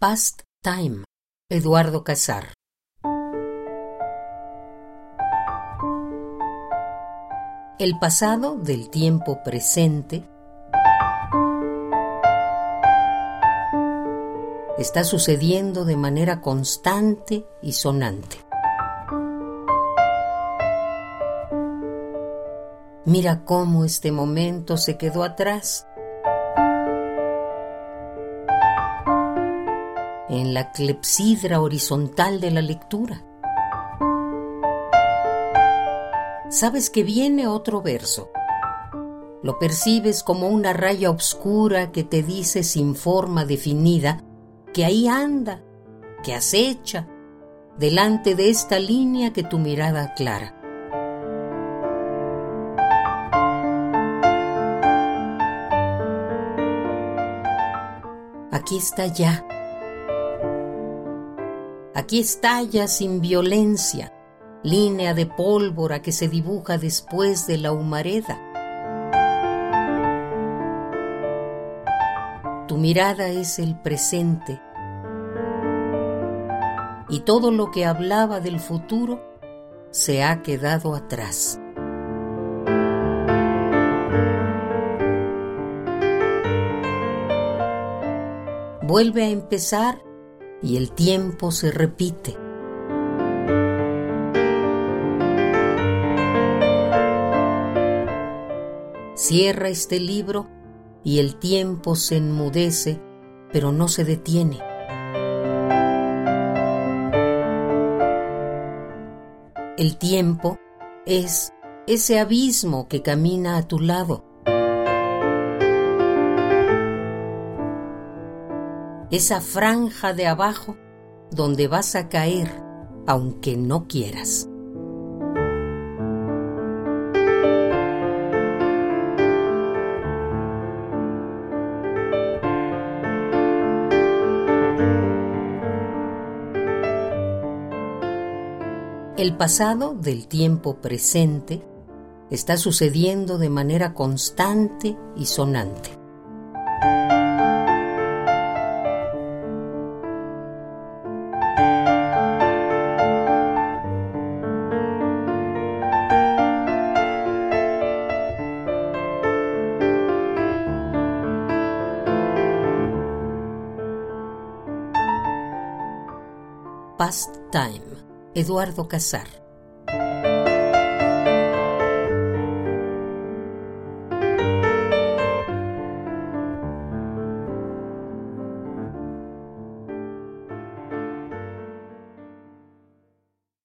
Past Time, Eduardo Casar. El pasado del tiempo presente está sucediendo de manera constante y sonante. Mira cómo este momento se quedó atrás en la clepsidra horizontal de la lectura. Sabes que viene otro verso. Lo percibes como una raya oscura que te dice sin forma definida que ahí anda, que acecha, delante de esta línea que tu mirada aclara. Aquí está ya Aquí estalla sin violencia, línea de pólvora que se dibuja después de la humareda. Tu mirada es el presente y todo lo que hablaba del futuro se ha quedado atrás. Vuelve a empezar y el tiempo se repite. Cierra este libro y el tiempo se enmudece, pero no se detiene. El tiempo es ese abismo que camina a tu lado esa franja de abajo donde vas a caer aunque no quieras. El pasado del tiempo presente está sucediendo de manera constante y sonante. Past Time, Eduardo Casar.